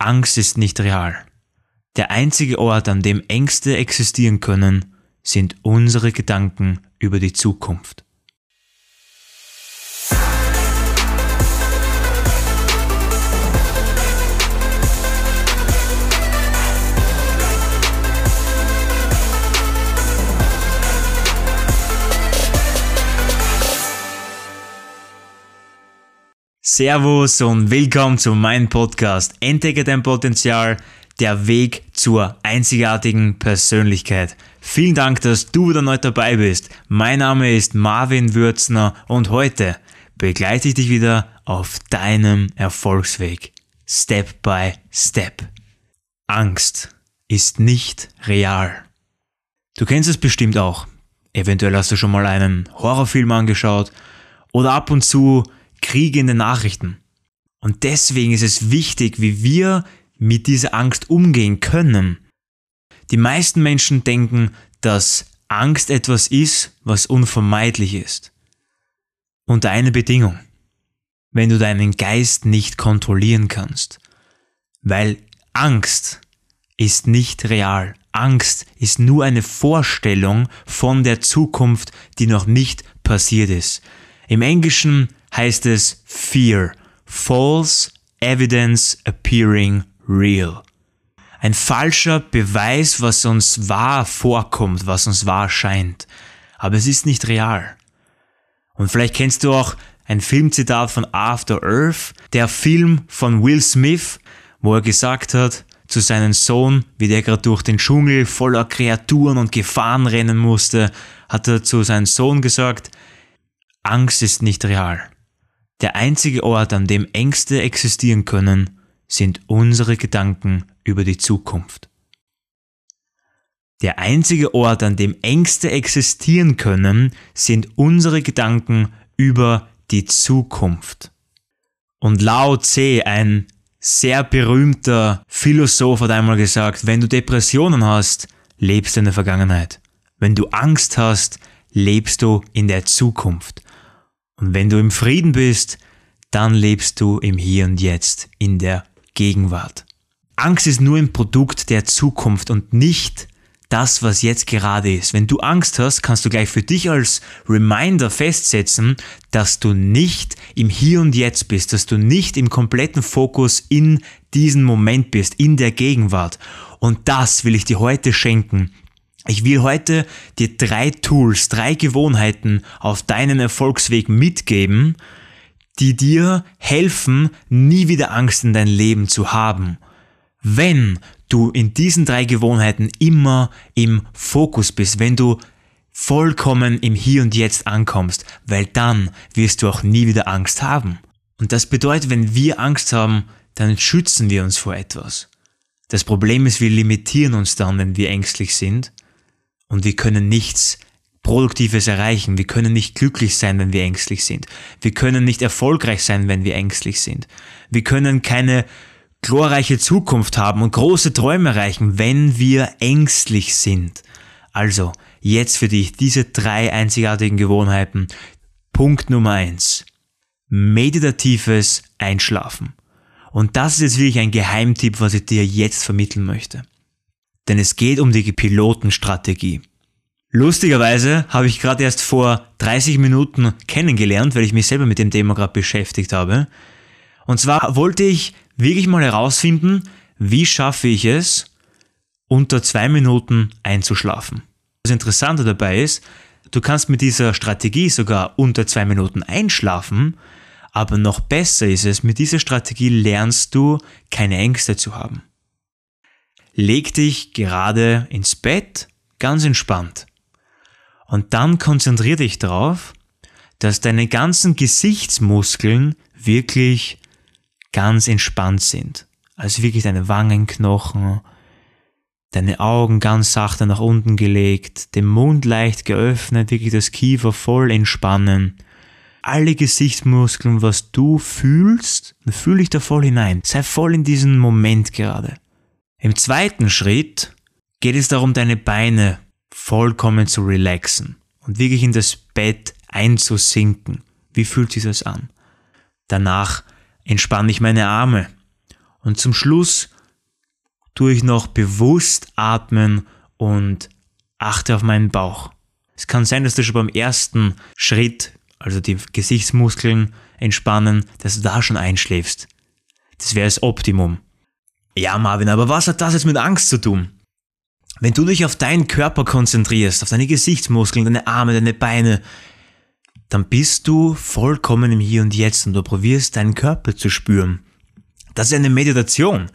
Angst ist nicht real. Der einzige Ort, an dem Ängste existieren können, sind unsere Gedanken über die Zukunft. Servus und willkommen zu meinem Podcast Entdecke dein Potenzial, der Weg zur einzigartigen Persönlichkeit. Vielen Dank, dass du wieder neu dabei bist. Mein Name ist Marvin Würzner und heute begleite ich dich wieder auf deinem Erfolgsweg. Step by Step. Angst ist nicht real. Du kennst es bestimmt auch. Eventuell hast du schon mal einen Horrorfilm angeschaut oder ab und zu Kriege in den Nachrichten. Und deswegen ist es wichtig, wie wir mit dieser Angst umgehen können. Die meisten Menschen denken, dass Angst etwas ist, was unvermeidlich ist. Unter einer Bedingung. Wenn du deinen Geist nicht kontrollieren kannst. Weil Angst ist nicht real. Angst ist nur eine Vorstellung von der Zukunft, die noch nicht passiert ist. Im Englischen heißt es Fear, False Evidence Appearing Real. Ein falscher Beweis, was uns wahr vorkommt, was uns wahr scheint. Aber es ist nicht real. Und vielleicht kennst du auch ein Filmzitat von After Earth, der Film von Will Smith, wo er gesagt hat zu seinem Sohn, wie der gerade durch den Dschungel voller Kreaturen und Gefahren rennen musste, hat er zu seinem Sohn gesagt, Angst ist nicht real. Der einzige Ort, an dem Ängste existieren können, sind unsere Gedanken über die Zukunft. Der einzige Ort, an dem Ängste existieren können, sind unsere Gedanken über die Zukunft. Und Lao Tse, ein sehr berühmter Philosoph, hat einmal gesagt, wenn du Depressionen hast, lebst du in der Vergangenheit. Wenn du Angst hast, lebst du in der Zukunft. Und wenn du im Frieden bist, dann lebst du im Hier und Jetzt, in der Gegenwart. Angst ist nur ein Produkt der Zukunft und nicht das, was jetzt gerade ist. Wenn du Angst hast, kannst du gleich für dich als Reminder festsetzen, dass du nicht im Hier und Jetzt bist, dass du nicht im kompletten Fokus in diesem Moment bist, in der Gegenwart. Und das will ich dir heute schenken, ich will heute dir drei Tools, drei Gewohnheiten auf deinen Erfolgsweg mitgeben, die dir helfen, nie wieder Angst in dein Leben zu haben. Wenn du in diesen drei Gewohnheiten immer im Fokus bist, wenn du vollkommen im Hier und Jetzt ankommst, weil dann wirst du auch nie wieder Angst haben. Und das bedeutet, wenn wir Angst haben, dann schützen wir uns vor etwas. Das Problem ist, wir limitieren uns dann, wenn wir ängstlich sind und wir können nichts Produktives erreichen. Wir können nicht glücklich sein, wenn wir ängstlich sind. Wir können nicht erfolgreich sein, wenn wir ängstlich sind. Wir können keine glorreiche Zukunft haben und große Träume erreichen, wenn wir ängstlich sind. Also, jetzt für dich diese drei einzigartigen Gewohnheiten. Punkt Nummer eins: Meditatives Einschlafen. Und das ist jetzt wirklich ein Geheimtipp, was ich dir jetzt vermitteln möchte. Denn es geht um die Pilotenstrategie. Lustigerweise habe ich gerade erst vor 30 Minuten kennengelernt, weil ich mich selber mit dem Thema gerade beschäftigt habe. Und zwar wollte ich wirklich mal herausfinden, wie schaffe ich es, unter zwei Minuten einzuschlafen. Das Interessante dabei ist, du kannst mit dieser Strategie sogar unter zwei Minuten einschlafen, aber noch besser ist es, mit dieser Strategie lernst du keine Ängste zu haben. Leg dich gerade ins Bett, ganz entspannt. Und dann konzentrier dich darauf, dass deine ganzen Gesichtsmuskeln wirklich ganz entspannt sind. Also wirklich deine Wangenknochen, deine Augen ganz sachte nach unten gelegt, den Mund leicht geöffnet, wirklich das Kiefer voll entspannen. Alle Gesichtsmuskeln, was du fühlst, fühl dich da voll hinein. Sei voll in diesem Moment gerade. Im zweiten Schritt geht es darum, deine Beine vollkommen zu relaxen und wirklich in das Bett einzusinken. Wie fühlt sich das an? Danach entspanne ich meine Arme Und zum Schluss tue ich noch bewusst atmen und achte auf meinen Bauch. Es kann sein, dass du schon beim ersten Schritt, also die Gesichtsmuskeln entspannen, dass du da schon einschläfst. Das wäre das Optimum. Ja, Marvin, aber was hat das jetzt mit Angst zu tun? Wenn du dich auf deinen Körper konzentrierst, auf deine Gesichtsmuskeln, deine Arme, deine Beine, dann bist du vollkommen im Hier und Jetzt und du probierst deinen Körper zu spüren. Das ist eine Meditation.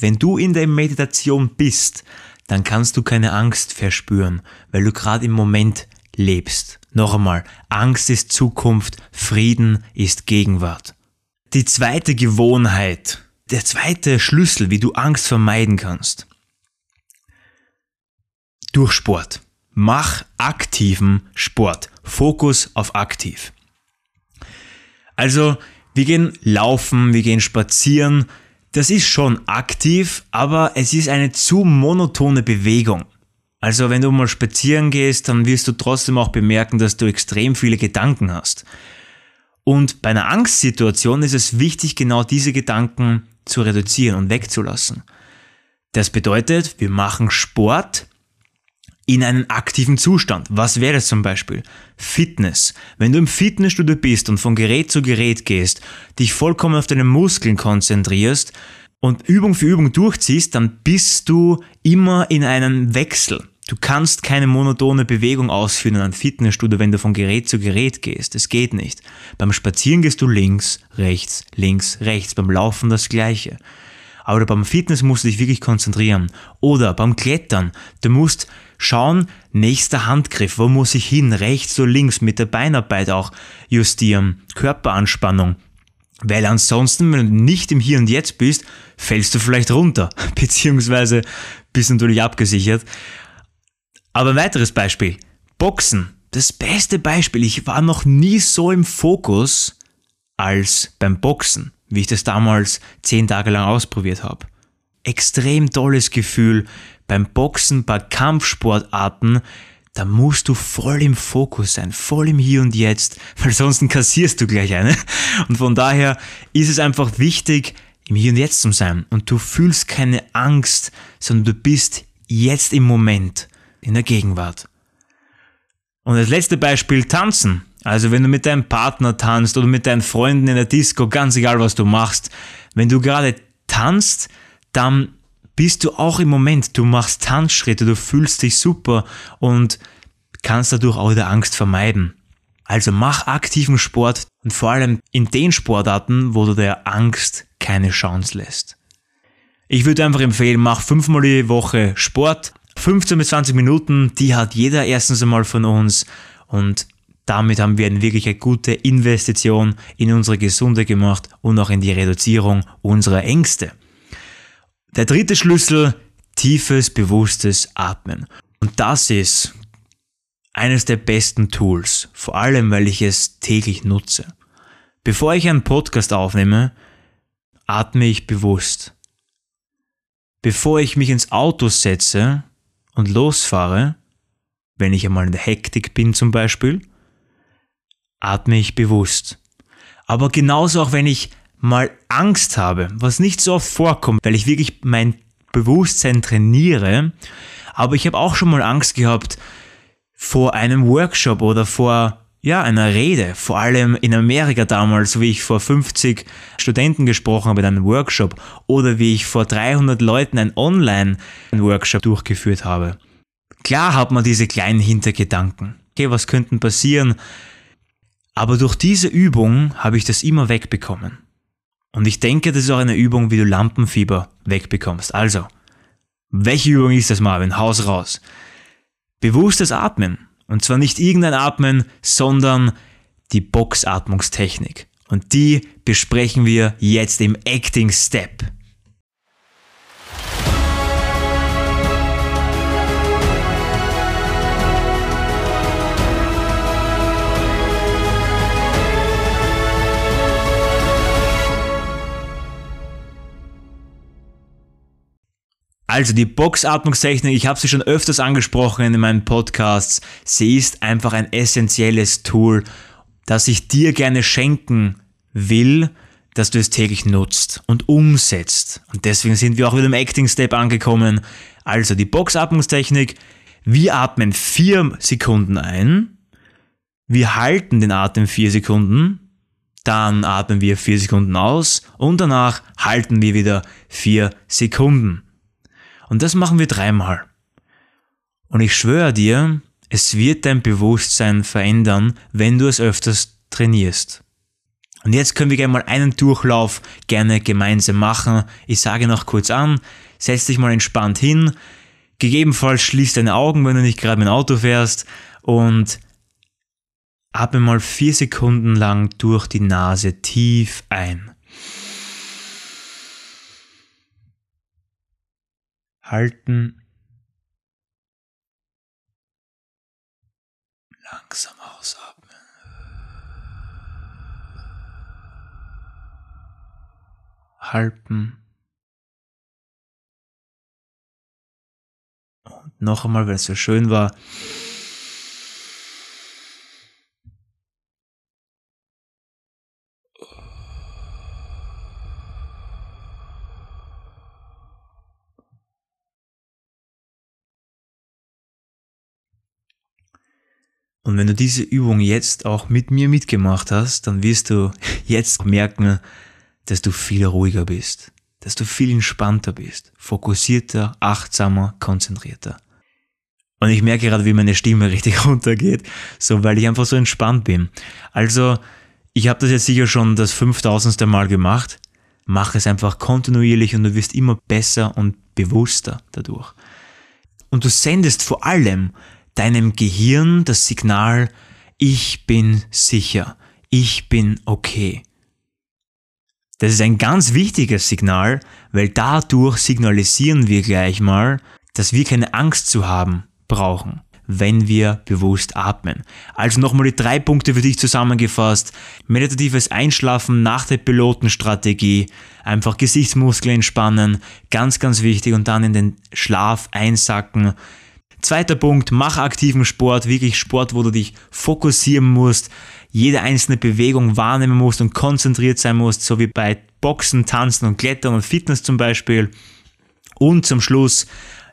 Wenn du in der Meditation bist, dann kannst du keine Angst verspüren, weil du gerade im Moment lebst. Noch einmal, Angst ist Zukunft, Frieden ist Gegenwart. Die zweite Gewohnheit, der zweite Schlüssel, wie du Angst vermeiden kannst. Durch Sport. Mach aktiven Sport. Fokus auf aktiv. Also, wir gehen laufen, wir gehen spazieren. Das ist schon aktiv, aber es ist eine zu monotone Bewegung. Also wenn du mal spazieren gehst, dann wirst du trotzdem auch bemerken, dass du extrem viele Gedanken hast. Und bei einer Angstsituation ist es wichtig, genau diese Gedanken zu reduzieren und wegzulassen. Das bedeutet, wir machen Sport in einen aktiven Zustand. Was wäre es zum Beispiel? Fitness. Wenn du im Fitnessstudio bist und von Gerät zu Gerät gehst, dich vollkommen auf deine Muskeln konzentrierst und Übung für Übung durchziehst, dann bist du immer in einem Wechsel. Du kannst keine monotone Bewegung ausführen in einem Fitnessstudio, wenn du von Gerät zu Gerät gehst. Das geht nicht. Beim Spazieren gehst du links, rechts, links, rechts. Beim Laufen das gleiche. Aber beim Fitness musst du dich wirklich konzentrieren. Oder beim Klettern. Du musst schauen, nächster Handgriff. Wo muss ich hin? Rechts oder links? Mit der Beinarbeit auch justieren. Körperanspannung. Weil ansonsten, wenn du nicht im Hier und Jetzt bist, fällst du vielleicht runter. Beziehungsweise bist natürlich abgesichert. Aber ein weiteres Beispiel. Boxen. Das beste Beispiel. Ich war noch nie so im Fokus als beim Boxen, wie ich das damals zehn Tage lang ausprobiert habe. Extrem tolles Gefühl. Beim Boxen, bei Kampfsportarten, da musst du voll im Fokus sein, voll im Hier und Jetzt, weil sonst kassierst du gleich eine. Und von daher ist es einfach wichtig, im Hier und Jetzt zu sein. Und du fühlst keine Angst, sondern du bist jetzt im Moment in der Gegenwart. Und das letzte Beispiel, tanzen. Also wenn du mit deinem Partner tanzt oder mit deinen Freunden in der Disco, ganz egal was du machst, wenn du gerade tanzt, dann bist du auch im Moment, du machst Tanzschritte, du fühlst dich super und kannst dadurch auch die Angst vermeiden. Also mach aktiven Sport und vor allem in den Sportarten, wo du der Angst keine Chance lässt. Ich würde einfach empfehlen, mach fünfmal die Woche Sport, 15 bis 20 Minuten, die hat jeder erstens einmal von uns und damit haben wir eine wirklich gute Investition in unsere Gesundheit gemacht und auch in die Reduzierung unserer Ängste. Der dritte Schlüssel, tiefes, bewusstes Atmen. Und das ist eines der besten Tools, vor allem weil ich es täglich nutze. Bevor ich einen Podcast aufnehme, atme ich bewusst. Bevor ich mich ins Auto setze, und losfahre, wenn ich einmal in der Hektik bin zum Beispiel, atme ich bewusst. Aber genauso auch wenn ich mal Angst habe, was nicht so oft vorkommt, weil ich wirklich mein Bewusstsein trainiere, aber ich habe auch schon mal Angst gehabt vor einem Workshop oder vor ja, einer Rede, vor allem in Amerika damals, wie ich vor 50 Studenten gesprochen habe in einem Workshop oder wie ich vor 300 Leuten ein Online-Workshop durchgeführt habe. Klar hat man diese kleinen Hintergedanken. Okay, was könnten passieren? Aber durch diese Übung habe ich das immer wegbekommen. Und ich denke, das ist auch eine Übung, wie du Lampenfieber wegbekommst. Also, welche Übung ist das, Marvin? Haus raus. Bewusstes Atmen. Und zwar nicht irgendein Atmen, sondern die Boxatmungstechnik. Und die besprechen wir jetzt im Acting Step. Also die Boxatmungstechnik, ich habe sie schon öfters angesprochen in meinen Podcasts, sie ist einfach ein essentielles Tool, das ich dir gerne schenken will, dass du es täglich nutzt und umsetzt. Und deswegen sind wir auch wieder im Acting Step angekommen. Also die Boxatmungstechnik. Wir atmen vier Sekunden ein. Wir halten den Atem vier Sekunden. Dann atmen wir vier Sekunden aus und danach halten wir wieder vier Sekunden. Und das machen wir dreimal. Und ich schwöre dir, es wird dein Bewusstsein verändern, wenn du es öfters trainierst. Und jetzt können wir gerne mal einen Durchlauf gerne gemeinsam machen. Ich sage noch kurz an, setz dich mal entspannt hin. Gegebenenfalls schließ deine Augen, wenn du nicht gerade mit dem Auto fährst und atme mal vier Sekunden lang durch die Nase tief ein. Halten. Langsam ausatmen. Halten. Und noch einmal, weil es so schön war. Und wenn du diese Übung jetzt auch mit mir mitgemacht hast, dann wirst du jetzt merken, dass du viel ruhiger bist, dass du viel entspannter bist, fokussierter, achtsamer, konzentrierter. Und ich merke gerade, wie meine Stimme richtig runtergeht, so weil ich einfach so entspannt bin. Also, ich habe das jetzt sicher schon das 5000. Mal gemacht. Mach es einfach kontinuierlich und du wirst immer besser und bewusster dadurch. Und du sendest vor allem deinem Gehirn das Signal, ich bin sicher, ich bin okay. Das ist ein ganz wichtiges Signal, weil dadurch signalisieren wir gleich mal, dass wir keine Angst zu haben brauchen, wenn wir bewusst atmen. Also nochmal die drei Punkte für dich zusammengefasst. Meditatives Einschlafen nach der Pilotenstrategie, einfach Gesichtsmuskeln entspannen, ganz, ganz wichtig und dann in den Schlaf einsacken. Zweiter Punkt, mach aktiven Sport, wirklich Sport, wo du dich fokussieren musst, jede einzelne Bewegung wahrnehmen musst und konzentriert sein musst, so wie bei Boxen, Tanzen und Klettern und Fitness zum Beispiel. Und zum Schluss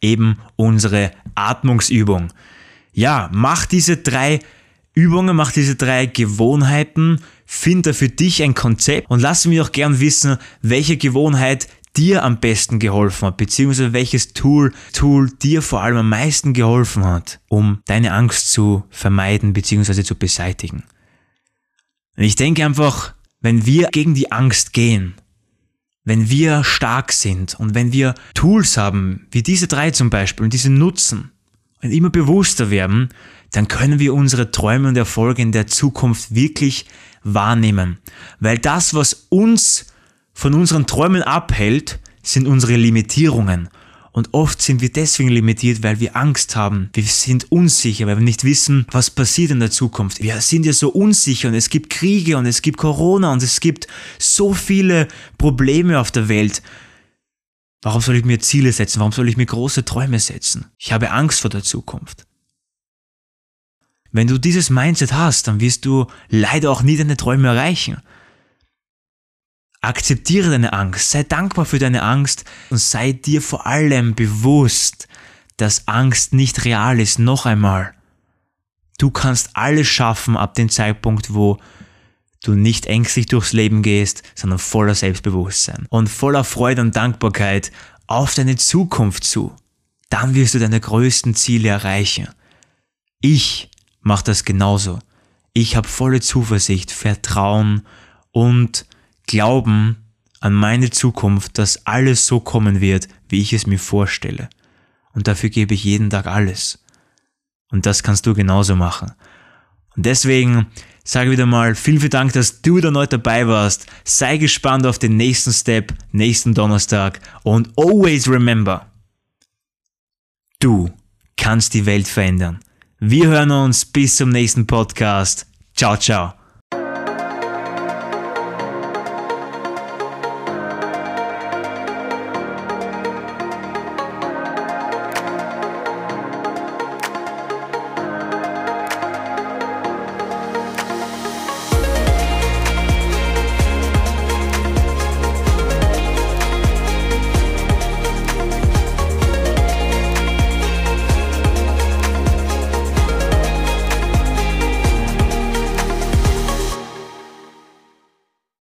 eben unsere Atmungsübung. Ja, mach diese drei Übungen, mach diese drei Gewohnheiten, finde für dich ein Konzept und lass mich auch gern wissen, welche Gewohnheit dir am besten geholfen hat, beziehungsweise welches Tool, Tool dir vor allem am meisten geholfen hat, um deine Angst zu vermeiden, beziehungsweise zu beseitigen. Und ich denke einfach, wenn wir gegen die Angst gehen, wenn wir stark sind und wenn wir Tools haben, wie diese drei zum Beispiel, und diese nutzen und immer bewusster werden, dann können wir unsere Träume und Erfolge in der Zukunft wirklich wahrnehmen. Weil das, was uns von unseren Träumen abhält, sind unsere Limitierungen. Und oft sind wir deswegen limitiert, weil wir Angst haben. Wir sind unsicher, weil wir nicht wissen, was passiert in der Zukunft. Wir sind ja so unsicher und es gibt Kriege und es gibt Corona und es gibt so viele Probleme auf der Welt. Warum soll ich mir Ziele setzen? Warum soll ich mir große Träume setzen? Ich habe Angst vor der Zukunft. Wenn du dieses Mindset hast, dann wirst du leider auch nie deine Träume erreichen. Akzeptiere deine Angst, sei dankbar für deine Angst und sei dir vor allem bewusst, dass Angst nicht real ist. Noch einmal, du kannst alles schaffen ab dem Zeitpunkt, wo du nicht ängstlich durchs Leben gehst, sondern voller Selbstbewusstsein und voller Freude und Dankbarkeit auf deine Zukunft zu. Dann wirst du deine größten Ziele erreichen. Ich mache das genauso. Ich habe volle Zuversicht, Vertrauen und Glauben an meine Zukunft, dass alles so kommen wird, wie ich es mir vorstelle. Und dafür gebe ich jeden Tag alles. Und das kannst du genauso machen. Und deswegen sage wieder mal vielen, vielen Dank, dass du da neu dabei warst. Sei gespannt auf den nächsten Step, nächsten Donnerstag. Und always remember, du kannst die Welt verändern. Wir hören uns bis zum nächsten Podcast. Ciao, ciao.